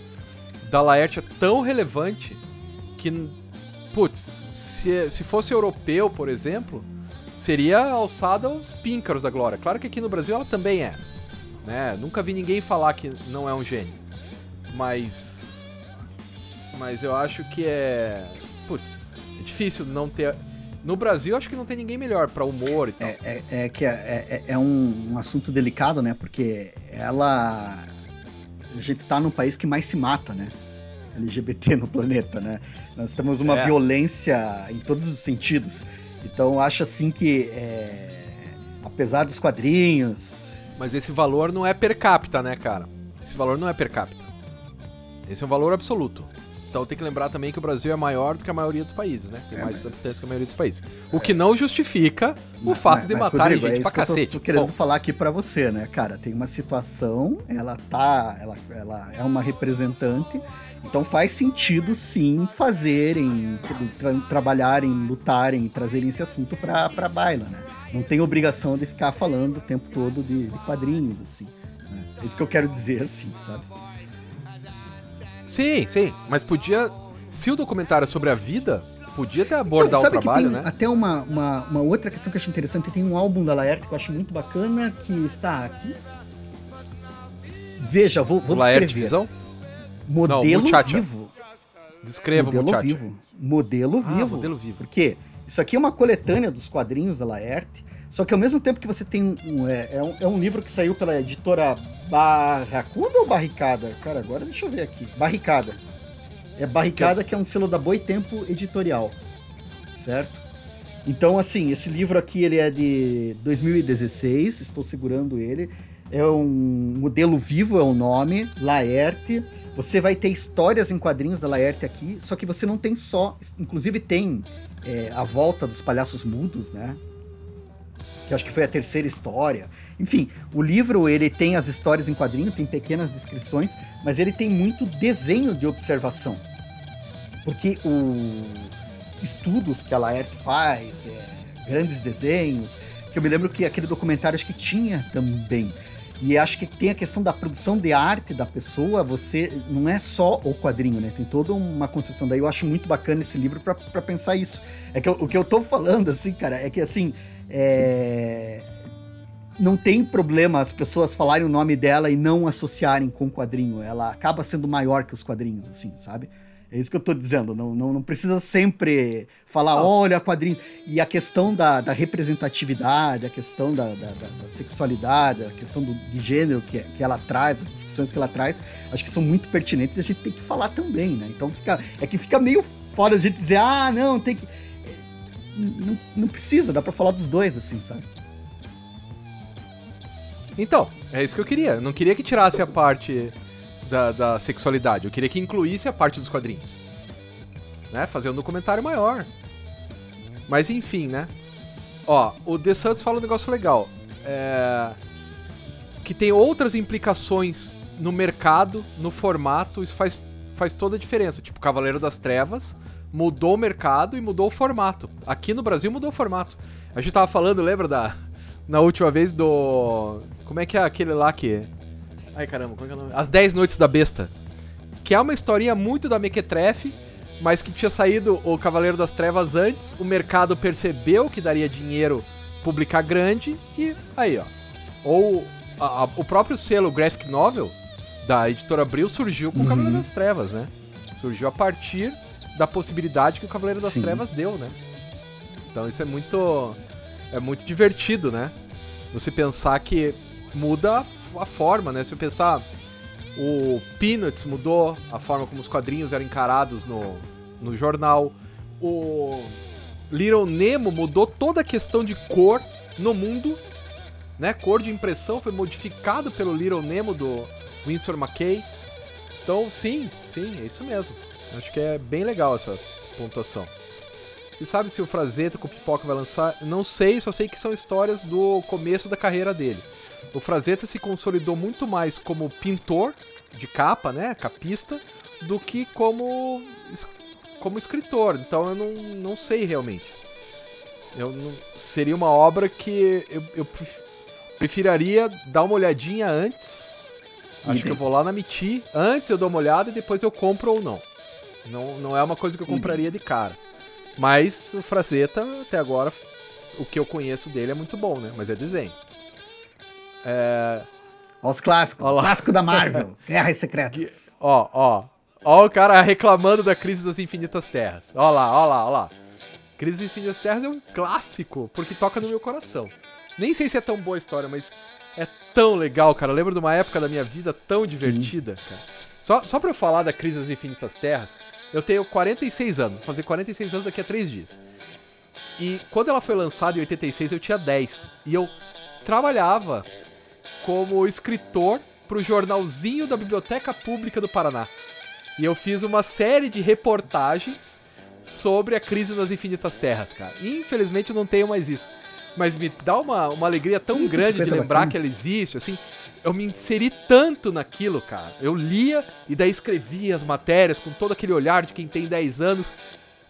da Laerte é tão relevante que, putz, se, se fosse europeu, por exemplo, seria alçada aos píncaros da glória. Claro que aqui no Brasil ela também é. Né? Nunca vi ninguém falar que não é um gênio. Mas. Mas eu acho que é. Putz, é difícil não ter. No Brasil, acho que não tem ninguém melhor pra humor e tal. É, é, é que é, é, é um, um assunto delicado, né? Porque ela. A gente tá num país que mais se mata, né? LGBT no planeta, né? Nós temos uma É. violência em todos os sentidos. Então eu acho assim que. é, apesar dos quadrinhos. Mas esse valor não é per capita, né, cara? Esse valor não é per capita. Esse é um valor absoluto. Então tem que lembrar também que o Brasil é maior do que a maioria dos países, né? Tem É, mais mas- habitantes que a maioria dos países. O que não justifica o Mas- fato de mas, matarem Rodrigo, gente é pra isso que eu tô- cacete. Tô, querendo Bom, falar aqui pra você, né, cara? Tem uma situação, ela tá. Ela, ela é uma representante. Então faz sentido sim fazerem, tra trabalharem, lutarem, trazerem esse assunto pra, pra baila, né? Não tem obrigação de ficar falando o tempo todo de, de quadrinhos, assim. né? É isso que eu quero dizer, assim, sabe? Sim, sim. Mas podia. Se o documentário é sobre a vida, podia até abordar Então, o trabalho, que tem né? até uma, uma, uma outra questão que eu acho interessante. Tem um álbum da Laerte que eu acho muito bacana, que está aqui. Veja, vou, vou Laerte descrever. Visão? Modelo Muchacha. vivo. Descreva o modelo muchacho. vivo. Modelo Ah, vivo. modelo vivo. Porque isso aqui é uma coletânea dos quadrinhos da Laerte, só que ao mesmo tempo que você tem um, é, é um, é um livro que saiu pela editora Barracuda ou Barricada? Cara, agora deixa eu ver aqui. Barricada. É Barricada que é um selo da Boitempo Editorial, certo? Então, assim, esse livro aqui ele é de 2016, estou segurando ele. É um modelo vivo, é o nome, Laerte. Você vai ter histórias em quadrinhos da Laerte aqui, só que você não tem só. Inclusive tem é, a volta dos palhaços mudos, né? Que acho que foi a terceira história. Enfim, o livro ele tem as histórias em quadrinho, tem pequenas descrições, mas ele tem muito desenho de observação. Porque o estudos que a Laerte faz, é, grandes desenhos, que eu me lembro que aquele documentário acho que tinha também. E acho que tem a questão da produção de arte da pessoa, você não é só o quadrinho, né? Tem toda uma construção. Daí eu acho muito bacana esse livro pra pensar isso. É que eu- o que eu tô falando, assim, cara, é que assim. é, Não tem problema as pessoas falarem o nome dela e não associarem com o quadrinho. Ela acaba sendo maior que os quadrinhos, assim, sabe? É isso que eu tô dizendo. Não, não, não precisa sempre falar, olha, quadrinho. E a questão da, da representatividade, a questão da, da, da- da sexualidade, a questão do, de gênero que, que ela traz, as discussões que ela traz, acho que são muito pertinentes e a gente tem que falar também, né? Então fica, é que fica meio foda a gente dizer, ah, não, tem que. Não, não precisa, dá pra falar dos dois, assim, sabe? Então, é isso que eu queria. Eu não queria que tirasse a parte da, da sexualidade. Eu queria que incluísse a parte dos quadrinhos. Né? Fazer um documentário maior. Mas enfim, né? Ó, o The Santos fala um negócio legal. É... Que tem outras implicações no mercado, no formato. Isso faz, faz toda a diferença. Tipo, Cavaleiro das Trevas mudou o mercado e mudou o formato. Aqui no Brasil mudou o formato. A gente tava falando, lembra da. Na última vez do. Como é que é aquele lá que. Ai caramba, como é que é o nome? As 10 Noites da Besta. Que é uma historinha muito da Mequetrefe, mas que tinha saído o Cavaleiro das Trevas antes. O mercado percebeu que daria dinheiro publicar grande e aí, ó. Ou a- a- o próprio selo Graphic Novel da editora Abril surgiu com o Uhum. Cavaleiro das Trevas, né? Surgiu a partir da possibilidade que o Cavaleiro das Sim. Trevas deu, né? Então isso é muito é muito divertido, né? Você pensar que muda a, a forma, né? Se eu pensar o Peanuts mudou a forma como os quadrinhos eram encarados no, no jornal. O Little Nemo mudou toda a questão de cor no mundo, né? Cor de impressão foi modificado pelo Little Nemo do Winsor McKay. Então, sim, sim, é isso mesmo. Acho que é bem legal essa pontuação. Você sabe se o Frazetta com o Pipoca vai lançar? Não sei, só sei que são histórias do começo da carreira dele. O Frazetta se consolidou muito mais como pintor de capa, né, capista, do que como como escritor. Então eu não, não sei realmente. Eu não- seria uma obra que eu, eu pref- preferiria dar uma olhadinha antes. Acho Idem. que eu vou lá na Miti, antes eu dou uma olhada e depois eu compro ou não. Não, não é uma coisa que eu compraria de cara. Mas o Frazetta, até agora, o que eu conheço dele é muito bom, né? Mas é desenho. É, Ó os clássicos, Ó lá. clássico da Marvel, Guerras Secretas. Ó, ó. Ó o cara reclamando da Crise das Infinitas Terras. Ó lá, ó lá, ó lá. Crise das Infinitas Terras é um clássico, porque toca no meu coração. Nem sei se é tão boa a história, mas é tão legal, cara. Eu lembro de uma época da minha vida tão divertida, cara. Só, só pra eu falar da Crise das Infinitas Terras, eu tenho 46 anos. Vou fazer 46 anos daqui a 3 dias. E quando ela foi lançada em 86, eu tinha 10. E eu trabalhava como escritor pro jornalzinho da Biblioteca Pública do Paraná. E eu fiz uma série de reportagens sobre a crise das infinitas terras, cara. Infelizmente eu não tenho mais isso. Mas me dá uma, uma alegria tão que grande de lembrar bacana. que ela existe, assim. Eu me inseri tanto naquilo, cara. Eu lia e daí escrevia as matérias com todo aquele olhar de quem tem 10 anos.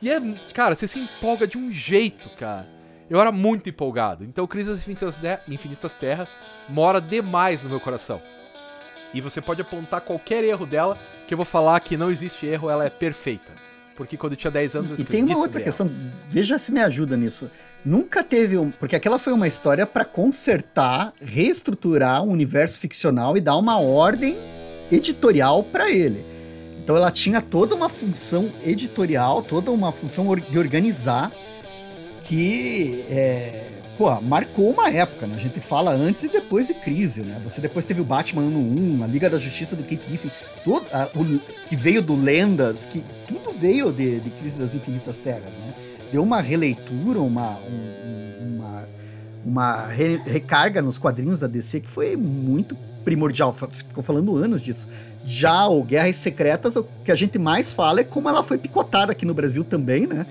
E é, cara, você se empolga de um jeito, cara. Eu era muito empolgado. Então, Crise das Infinitas, Infinitas Terras mora demais no meu coração. E você pode apontar qualquer erro dela, que eu vou falar que não existe erro, ela é perfeita. Porque quando eu tinha 10 anos eu E escrevi tem uma outra questão, veja se me ajuda nisso. Nunca teve um. Porque aquela foi uma história pra consertar, reestruturar um universo ficcional e dar uma ordem editorial pra ele. Então ela tinha toda uma função editorial, toda uma função de organizar que é, pô, marcou uma época, né? A gente fala antes e depois de crise, né? Você depois teve o Batman ano 1, a Liga da Justiça do Kate Giffen, todo, a- o- que veio do Lendas, que tudo veio de, de Crise das Infinitas Terras, né? Deu uma releitura, uma, um- um- uma, uma re- recarga nos quadrinhos da DC que foi muito primordial. Você ficou falando anos disso. Já o Guerras Secretas, o que a gente mais fala é como ela foi picotada aqui no Brasil também, né?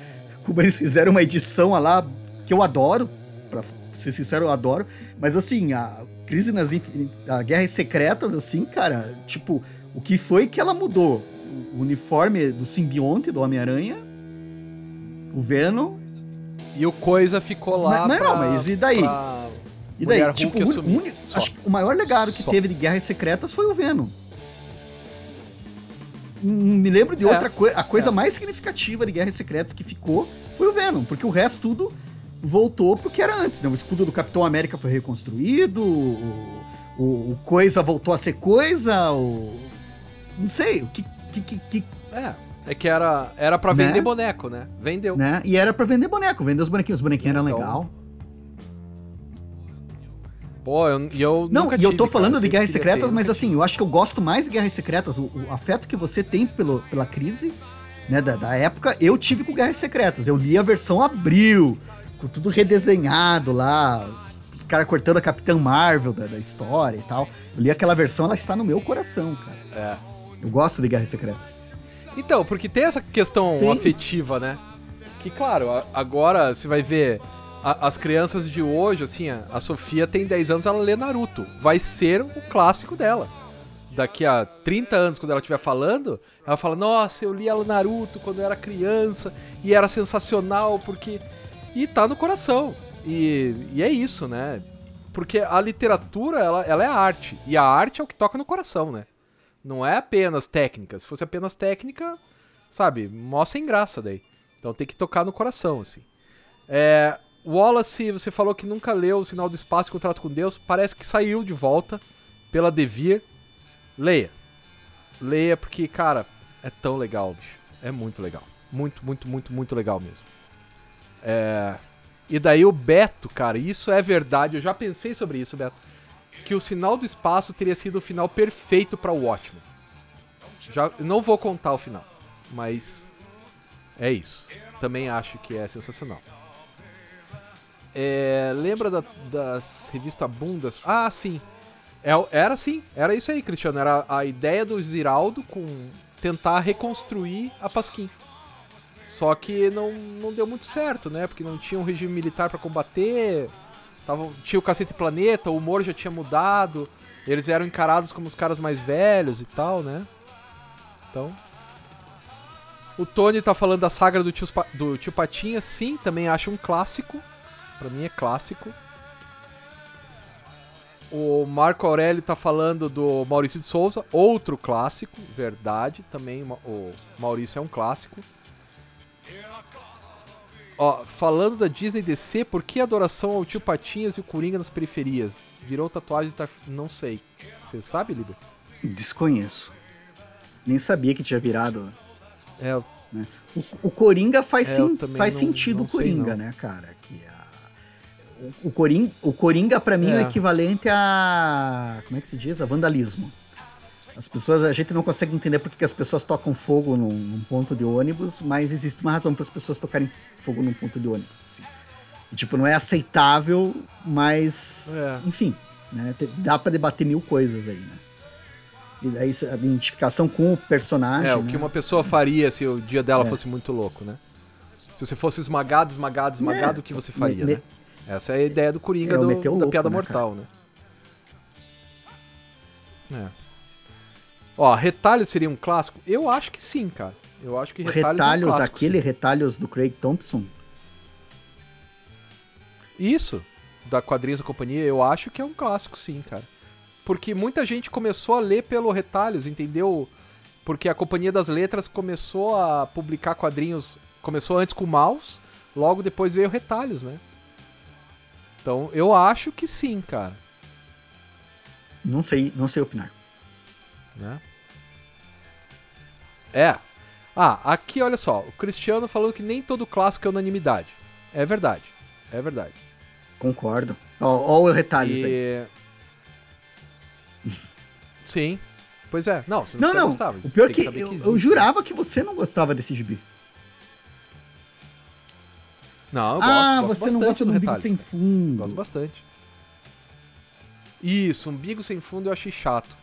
Como eles fizeram uma edição lá que eu adoro, pra ser sincero, eu adoro. Mas assim, a crise nas a Guerras Secretas, assim, cara, tipo, o que foi que ela mudou? O uniforme do simbionte do Homem-Aranha, o Venom. E o Coisa ficou lá. Mas- mas pra, não, mas e daí? E daí, Mulher tipo, o, acho que o maior legado que Só. teve de Guerras Secretas foi o Venom. Me lembro de É. outra coisa. A coisa É. mais significativa de Guerras Secretas que ficou foi o Venom, porque o resto tudo voltou pro que era antes, né? O escudo do Capitão América foi reconstruído, o, o- o coisa voltou a ser coisa, o. Não sei, o que. que, que, que- É, é que era, era pra Né? vender boneco, né? Vendeu. né? E era pra vender boneco, vender os bonequinhos. Os bonequinhos eram Então, legal. Pô, eu, eu Não, e eu tô falando cara, de sempre Guerras Secretas, ter, mas assim, eu acho que eu gosto mais de Guerras Secretas. O, o afeto que você tem pelo, pela crise, né, da, da época, eu tive com Guerras Secretas. Eu li a versão Abril, com tudo redesenhado lá, os, os caras cortando a Capitã Marvel da, da história e tal. Eu li aquela versão, ela está no meu coração, cara. É. Eu gosto de Guerras Secretas. Então, porque tem essa questão Tem. afetiva, né? Que, claro, agora você vai ver a- as crianças de hoje, assim, a, a Sofia tem 10 anos, ela lê Naruto. Vai ser o clássico dela. Daqui a 30 anos, quando ela estiver falando, ela fala: Nossa, eu li ela Naruto quando eu era criança e era sensacional, porque. E tá no coração. E, e é isso, né? Porque a literatura, ela, ela é arte. E a arte é o que toca no coração, né? Não é apenas técnica. Se fosse apenas técnica, sabe, mó sem graça daí. Então tem que tocar no coração, assim. É, Wallace, você falou que nunca leu O Sinal do Espaço e Contrato com Deus. Parece que saiu de volta pela Devir. Leia. Leia porque, cara, é tão legal, bicho. É muito legal. Muito, muito, muito, muito legal mesmo. É... E daí o Beto, cara, isso é verdade. Eu já pensei sobre isso, Beto. Que o sinal do espaço teria sido o final perfeito para o Watchmen. Já não vou contar o final, mas é isso. Também acho que é sensacional. É, lembra da, das revistas bundas? Ah, sim. É, era sim, era isso aí, Cristiano. Era a ideia do Ziraldo com tentar reconstruir a Pasquim. Só que não, não deu muito certo, né? Porque não tinha um regime militar para combater. Tava, tinha o Cacete Planeta, o humor já tinha mudado. Eles eram encarados como os caras mais velhos e tal, né? Então. O Tony tá falando da saga do tio, do tio Patinha, sim, também acho um clássico. Pra mim é clássico. O Marco Aurélio tá falando do Maurício de Souza, outro clássico, verdade. Também o Maurício é um clássico. Ó, falando da Disney DC, por que adoração ao tio Patinhas e o Coringa nas periferias? Virou tatuagem tá... Não sei. Você sabe, Liber? Desconheço. Nem sabia que tinha virado. É. Né? O, o, Coringa faz, é, faz não, sentido o Coringa, sei, né, cara? Que a, o, o, Coringa, o Coringa para mim, é. é o equivalente a. Como é que se diz? A vandalismo. As pessoas, a gente não consegue entender porque as pessoas tocam fogo num, num ponto de ônibus, mas existe uma razão para as pessoas tocarem fogo num ponto de ônibus. Assim. Tipo, não é aceitável, mas. É. Enfim, né? Dá para debater mil coisas aí, né? E daí a identificação com o personagem. É, o né? que uma pessoa faria se o dia dela é. fosse muito louco, né? Se você fosse esmagado, esmagado, esmagado, é. o que você faria, me, né? Essa é a ideia do Coringa é, do, da louco, piada né, mortal, cara? né? É. Ó, retalhos seria um clássico? Eu acho que sim, cara. Eu acho que retalhos, retalhos é um clássico, aquele sim. retalhos do Craig Thompson. Isso, da Quadrinhos da Companhia, eu acho que é um clássico, sim, cara. Porque muita gente começou a ler pelo retalhos, entendeu? Porque a Companhia das Letras começou a publicar quadrinhos, começou antes com o Mouse, logo depois veio retalhos, né? Então, eu acho que sim, cara. Não sei, não sei opinar. Né? É. Ah, aqui olha só, o Cristiano falou que nem todo clássico é unanimidade. É verdade. É verdade. Concordo. Ó, o retalhos e... aí. Sim. Pois é. Não, você não, não. Gostava, o pior é que, que eu, eu, jurava que você não gostava desse gibi. Não, eu gosto, ah, gosto você não gosta do umbigo sem fundo. Gosto bastante. Isso, umbigo sem fundo eu achei chato.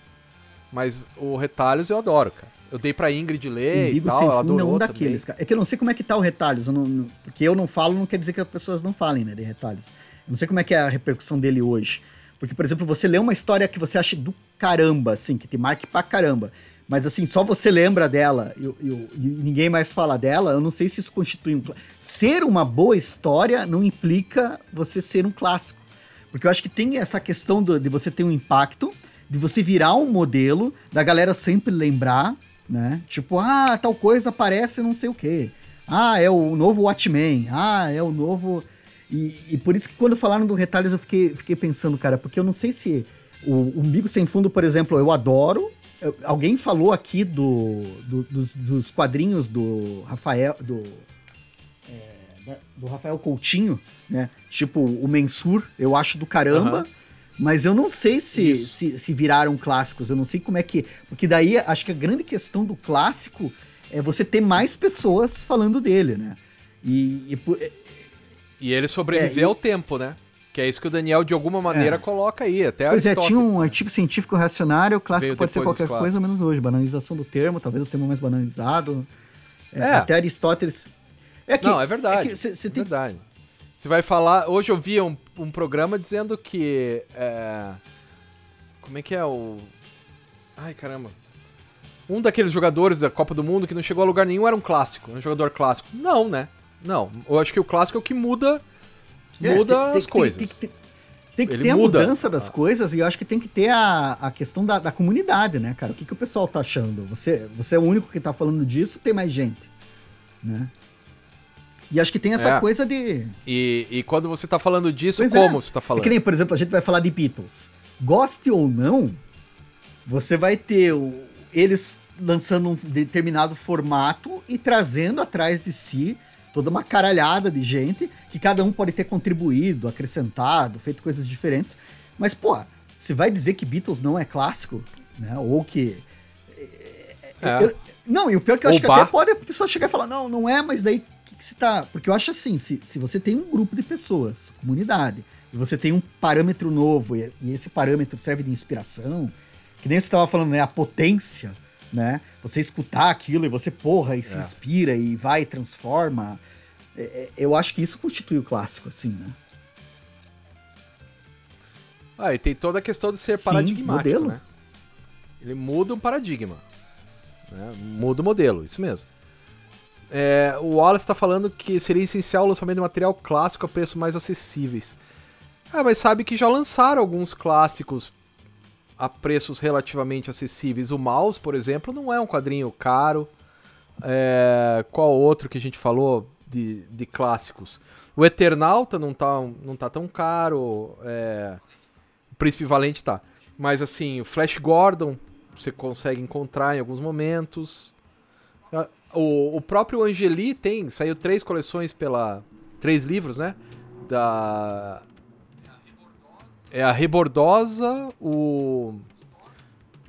Mas o Retalhos eu adoro, cara. Eu dei pra Ingrid ler Umbigo e tal, sem ela fundo é um daqueles, cara. É que eu não sei como é que tá o Retalhos. Eu não, não, porque eu não falo, não quer dizer que as pessoas não falem, né, de Retalhos. Eu não sei como é que é a repercussão dele hoje. Porque, por exemplo, você lê uma história que você acha do caramba, assim, que te marque pra caramba. Mas assim, só você lembra dela e, e, ninguém mais fala dela, eu não sei se isso constitui um. Ser uma boa história não implica você ser um clássico. Porque eu acho que tem essa questão do, de você ter um impacto, de você virar um modelo, da galera sempre lembrar, né? Tipo, ah, tal coisa aparece não sei o quê. Ah, é o novo Watchmen. Ah, é o novo. E, e por isso que quando falaram do Retalhos eu fiquei, fiquei pensando, cara, porque eu não sei se. O Umbigo Sem Fundo, por exemplo, eu adoro. Alguém falou aqui do, do dos, dos, quadrinhos do Rafael. Do, é, do Rafael Coutinho, né? Tipo, o Mensur, eu acho do caramba. Uhum. Mas eu não sei se, se, se, viraram clássicos, eu não sei como é que. Porque daí acho que a grande questão do clássico é você ter mais pessoas falando dele, né? E. E, e ele sobreviver é, ao tempo, né? Que é isso que o Daniel, de alguma maneira, é. coloca aí. Até pois é, tinha um artigo científico reacionário, clássico pode ser qualquer coisa, menos hoje. Banalização do termo, talvez o termo mais banalizado. É, é. Até Aristóteles. É que, não, é verdade. É, cê, cê é tem... verdade. Você vai falar. Hoje eu vi um, um programa dizendo que. É, como é que é o. Ai caramba. Um daqueles jogadores da Copa do Mundo que não chegou a lugar nenhum era um clássico, um jogador clássico. Não, né? Não. Eu acho que o clássico é o que muda. É, muda tem, as tem, coisas. Tem, tem, tem que Ele ter a mudança das ah. coisas e eu acho que tem que ter a, a questão da, da comunidade, né, cara? O que, que o pessoal tá achando? Você, você é o único que tá falando disso, tem mais gente, né? E acho que tem essa é. coisa de. E, e quando você tá falando disso, pois é. como é. você tá falando? É que nem, por exemplo, a gente vai falar de Beatles. Goste ou não, você vai ter o, eles lançando um determinado formato e trazendo atrás de si toda uma caralhada de gente que cada um pode ter contribuído, acrescentado, feito coisas diferentes. Mas, pô, você vai dizer que Beatles não é clássico, né? Ou que. É. Eu, não, e o pior é que eu acho que até pode a pessoa chegar e falar, não, não é, mas daí o que, que se tá. Porque eu acho assim, se, se você tem um grupo de pessoas, comunidade, e você tem um parâmetro novo, e, e esse parâmetro serve de inspiração, que nem você estava falando, né? A potência né? Você escutar aquilo e você, porra, e é. se inspira e vai e transforma. É, é, eu acho que isso constitui o clássico, assim, né? Ah, e tem toda a questão de ser Sim, paradigmático, modelo. né? Ele muda um paradigma. Né? Muda o modelo, isso mesmo. É, o Wallace está falando que seria essencial o lançamento de material clássico a preços mais acessíveis. Ah, mas sabe que já lançaram alguns clássicos a preços relativamente acessíveis. O Mouse, por exemplo, não é um quadrinho caro. É, qual outro que a gente falou de, de clássicos? O Eternauta não tá, não tá tão caro. É, o Príncipe Valente tá. Mas assim, o Flash Gordon você consegue encontrar em alguns momentos. O, o próprio Angeli tem, saiu três coleções pela. Três livros, né? Da é a Rebordosa, o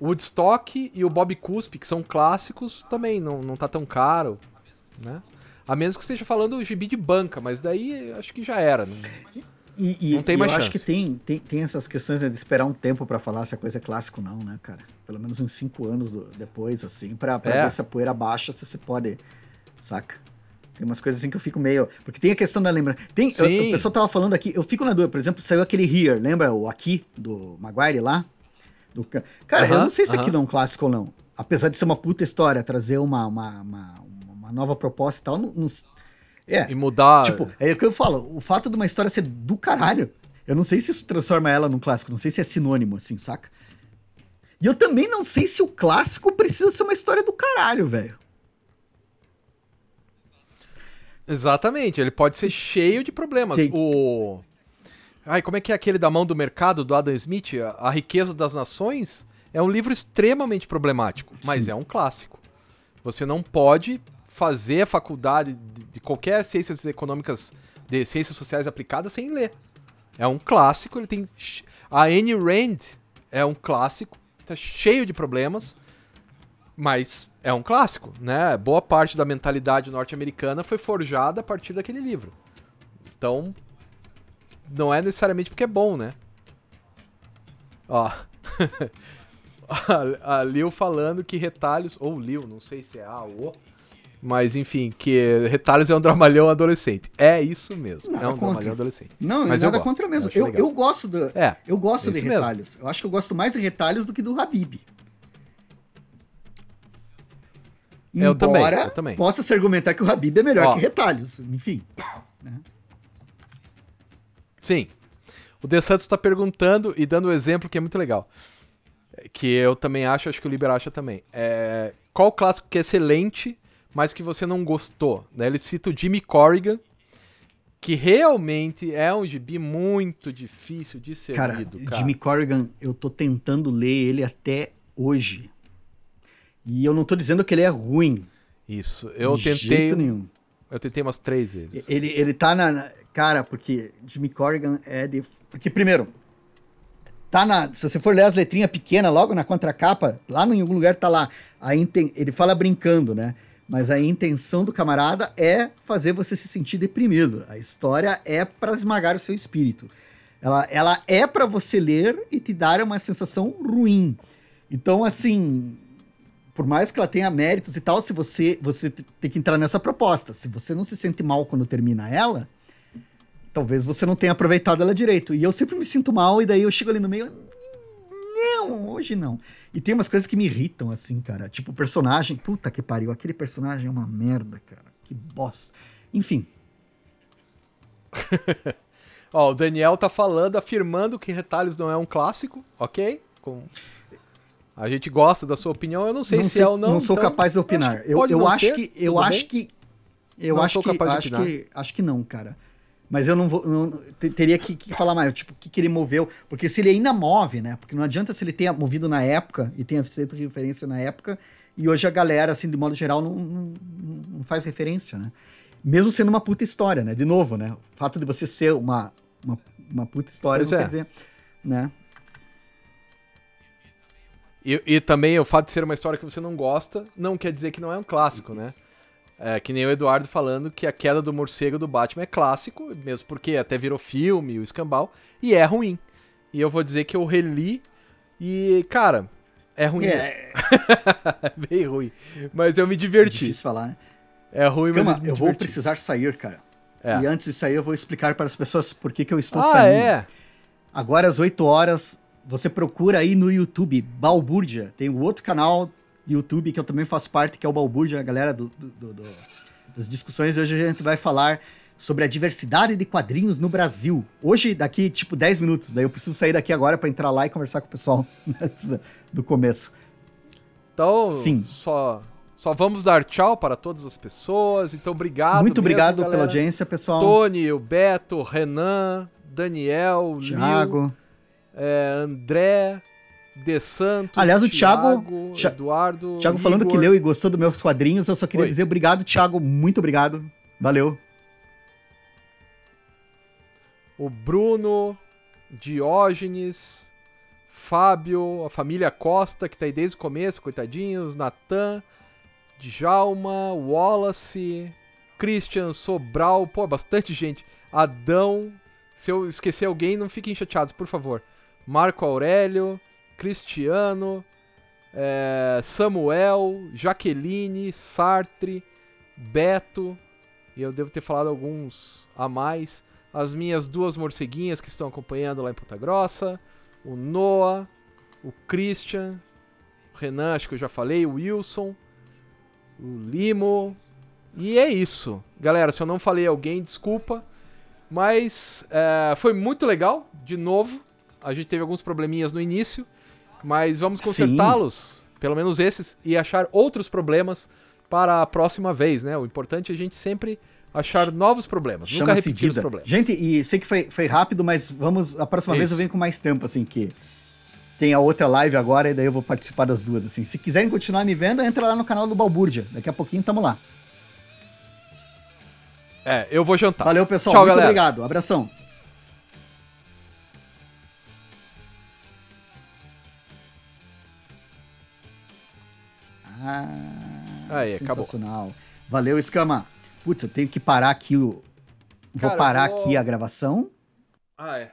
Woodstock e o Bob Cuspe, que são clássicos, também não, não tá tão caro, né? A menos que esteja falando gibi de banca, mas daí acho que já era. Não, e, e, não tem mais eu chance. acho que tem, tem, tem essas questões né, de esperar um tempo para falar se a coisa é clássico ou não, né, cara? Pelo menos uns cinco anos do, depois, assim, pra, pra é. ver se a poeira baixa, se você pode, saca? Tem umas coisas assim que eu fico meio. Porque tem a questão da lembrança. Tem, eu, o pessoal tava falando aqui, eu fico na dúvida, por exemplo, saiu aquele Here, lembra o Aqui, do Maguire lá? Do... Cara, uh -huh, eu não sei se uh -huh. aquilo é um clássico ou não. Apesar de ser uma puta história, trazer uma, uma, uma, uma nova proposta e tal, não, não, é. E mudar. Tipo, é o que eu falo, o fato de uma história ser do caralho, eu não sei se isso transforma ela num clássico, não sei se é sinônimo, assim, saca? E eu também não sei se o clássico precisa ser uma história do caralho, velho. Exatamente, ele pode ser cheio de problemas. Tem... O. Ai, como é que é aquele da mão do mercado do Adam Smith? A Riqueza das Nações é um livro extremamente problemático, mas Sim. é um clássico. Você não pode fazer a faculdade de qualquer ciências econômicas, de ciências sociais aplicadas sem ler. É um clássico, ele tem. A Anne Rand é um clássico, tá cheio de problemas, mas é um clássico, né? Boa parte da mentalidade norte-americana foi forjada a partir daquele livro. Então, não é necessariamente porque é bom, né? Ó. a Lil falando que retalhos, ou Lil, não sei se é A ou O, mas enfim, que retalhos é um dramalhão adolescente. É isso mesmo. Nada é um contra. dramalhão adolescente. Não, mas nada contra mesmo. Eu, eu, eu, gosto do, é, eu gosto é de retalhos. Mesmo. Eu acho que eu gosto mais de retalhos do que do Habib. Embora eu também, eu também. possa se argumentar que o Habib é melhor Ó, que retalhos. Enfim. Né? Sim. O De Santos está perguntando e dando um exemplo que é muito legal. Que eu também acho, acho que o Liber acha também. É, qual clássico que é excelente, mas que você não gostou? Né? Ele cita o Jimmy Corrigan, que realmente é um gibi muito difícil de ser cara, lido. Cara, Jimmy Corrigan, eu tô tentando ler ele até hoje. E eu não tô dizendo que ele é ruim. Isso. Eu de tentei. Jeito nenhum. Eu tentei umas três vezes. Ele, ele tá na. Cara, porque Jimmy Corrigan é de. Porque, primeiro, tá na. Se você for ler as letrinhas pequenas, logo na contracapa, lá em algum lugar tá lá. A inten, ele fala brincando, né? Mas a intenção do camarada é fazer você se sentir deprimido. A história é para esmagar o seu espírito. Ela, ela é para você ler e te dar uma sensação ruim. Então, assim, por mais que ela tenha méritos e tal, se você você tem que entrar nessa proposta. Se você não se sente mal quando termina ela, talvez você não tenha aproveitado ela direito. E eu sempre me sinto mal e daí eu chego ali no meio, não, hoje não. E tem umas coisas que me irritam assim, cara, tipo personagem, puta que pariu, aquele personagem é uma merda, cara. Que bosta. Enfim. Ó, o Daniel tá falando, afirmando que Retalhos não é um clássico, ok? Com a gente gosta da sua opinião, eu não sei não se é ou não. Não sou então, capaz de opinar. Eu, eu acho que eu acho que eu acho que acho que acho que não, cara. Mas eu não vou. Não, teria que, que, falar mais, tipo, o que, que ele moveu. Porque se ele ainda move, né? Porque não adianta se ele tenha movido na época e tenha feito referência na época E hoje a galera, assim, de modo geral, não, não, não faz referência, né? Mesmo sendo uma puta história, né? De novo, né? O fato de você ser uma, uma, uma puta história Pois não é. quer dizer, né? E, e também o fato de ser uma história que você não gosta não quer dizer que não é um clássico, né? É, que nem o Eduardo falando que a queda do morcego do Batman é clássico, mesmo porque até virou filme, o escambau, e é ruim. E eu vou dizer que eu reli e, cara, é ruim. É, É bem ruim. Mas eu me é diverti. difícil falar, né? É ruim, Escama, mas eu, eu vou precisar sair, cara. É. E antes de sair, eu vou explicar para as pessoas por que, que eu estou Ah, saindo. é? Agora, às 8 horas, você procura aí no YouTube, Balbúrdia. Tem o outro canal do YouTube que eu também faço parte, que é o Balbúrdia, a galera do, do- do- das discussões. Hoje a gente vai falar sobre a diversidade de quadrinhos no Brasil. Hoje, daqui, tipo, 10 minutos. Daí eu preciso sair daqui agora para entrar lá e conversar com o pessoal antes do começo. Então, Sim. Só, só vamos dar tchau para todas as pessoas. Então, obrigado. Muito mesmo, obrigado galera. pela audiência, pessoal. Tony, o Beto, Renan, Daniel, o Lil, Thiago. É, André, De Santos. Aliás, o Thiago- Thi- Eduardo. Thiago falando Igor, que leu e gostou dos meus quadrinhos, eu só queria Oi. dizer obrigado, Thiago. Muito obrigado. Valeu. O Bruno, Diógenes, Fábio, a família Costa, que tá aí desde o começo, coitadinhos, Natan, Djalma, Wallace, Christian, Sobral, pô, bastante gente. Adão, se eu esquecer alguém, não fiquem chateados, por favor. Marco Aurélio, Cristiano, é, Samuel, Jaqueline, Sartre, Beto, e eu devo ter falado alguns a mais. As minhas duas morceguinhas que estão acompanhando lá em Ponta Grossa, o Noah, o Christian, o Renan, acho que eu já falei, o Wilson, o Limo. E é isso. Galera, se eu não falei alguém, desculpa. Mas é, foi muito legal, de novo. A gente teve alguns probleminhas no início, mas vamos consertá-los, pelo menos esses, e achar outros problemas para a próxima vez, né? O importante é a gente sempre achar novos problemas, nunca Chama-se repetir os vida. problemas. Gente, e sei que foi, foi rápido, mas vamos. A próxima vez Isso. eu venho com mais tempo, assim, que tem a outra live agora e daí eu vou participar das duas, assim. Se quiserem continuar me vendo, entra lá no canal do Balbúrdia. Daqui a pouquinho tamo lá. É, eu vou jantar. Valeu, pessoal. Tchau, Muito galera. obrigado. Abração. Ah, Aí, acabou. sensacional. Valeu, Escama. Putz, eu tenho que parar aqui o. Vou Cara, parar vou- aqui a gravação. Ah, é.